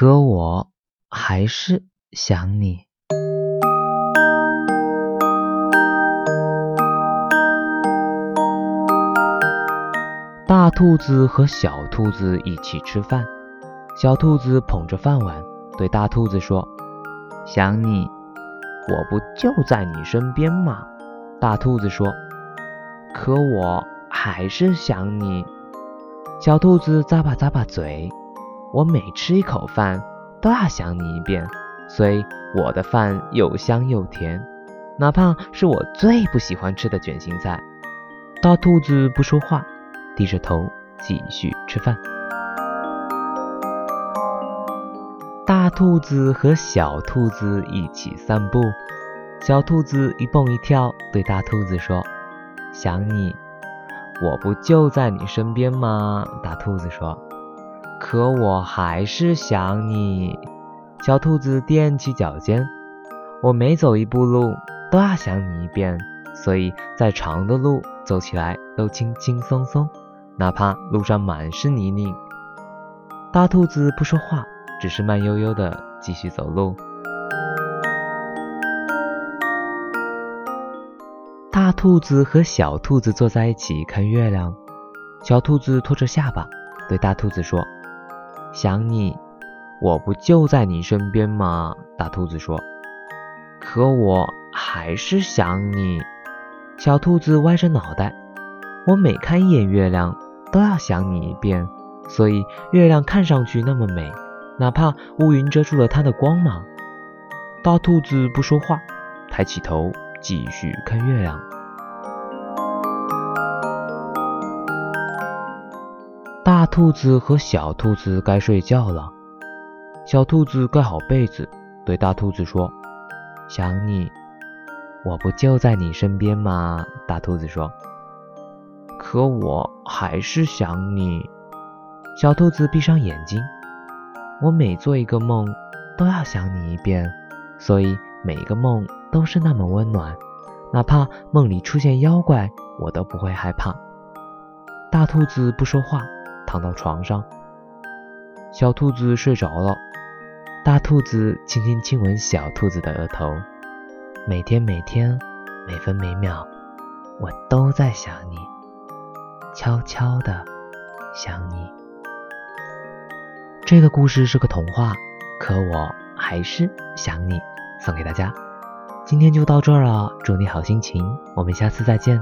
可我还是想你。大兔子和小兔子一起吃饭，小兔子捧着饭碗对大兔子说：“想你，我不就在你身边吗？”大兔子说：“可我还是想你。”小兔子咂巴咂巴嘴：“我每吃一口饭都要想你一遍，所以我的饭又香又甜，哪怕是我最不喜欢吃的卷心菜。”大兔子不说话，低着头继续吃饭。大兔子和小兔子一起散步。小兔子一蹦一跳，对大兔子说：“想你，我不就在你身边吗？”大兔子说：“可我还是想你。”小兔子踮起脚尖：“我每走一步路都要想你一遍，所以再长的路走起来都轻轻松松，哪怕路上满是泥泞。”大兔子不说话，只是慢悠悠地继续走路。大兔子和小兔子坐在一起看月亮。小兔子托着下巴对大兔子说：“想你，我不就在你身边吗？”大兔子说：“可我还是想你。”小兔子歪着脑袋：“我每看一眼月亮都要想你一遍，所以月亮看上去那么美，哪怕乌云遮住了它的光芒。”大兔子不说话，抬起头。继续看月亮。兔子和小兔子该睡觉了。小兔子盖好被子，对大兔子说：“想你，我不就在你身边吗？”大兔子说：“可我还是想你。”小兔子闭上眼睛：“我每做一个梦，都要想你一遍，所以每一个梦。”都是那么温暖，哪怕梦里出现妖怪，我都不会害怕。大兔子不说话，躺到床上。小兔子睡着了，大兔子轻轻亲吻小兔子的额头。每天每天，每分每秒，我都在想你，悄悄的想你。这个故事是个童话，可我还是想你，送给大家。今天就到这儿了，祝你好心情，我们下次再见。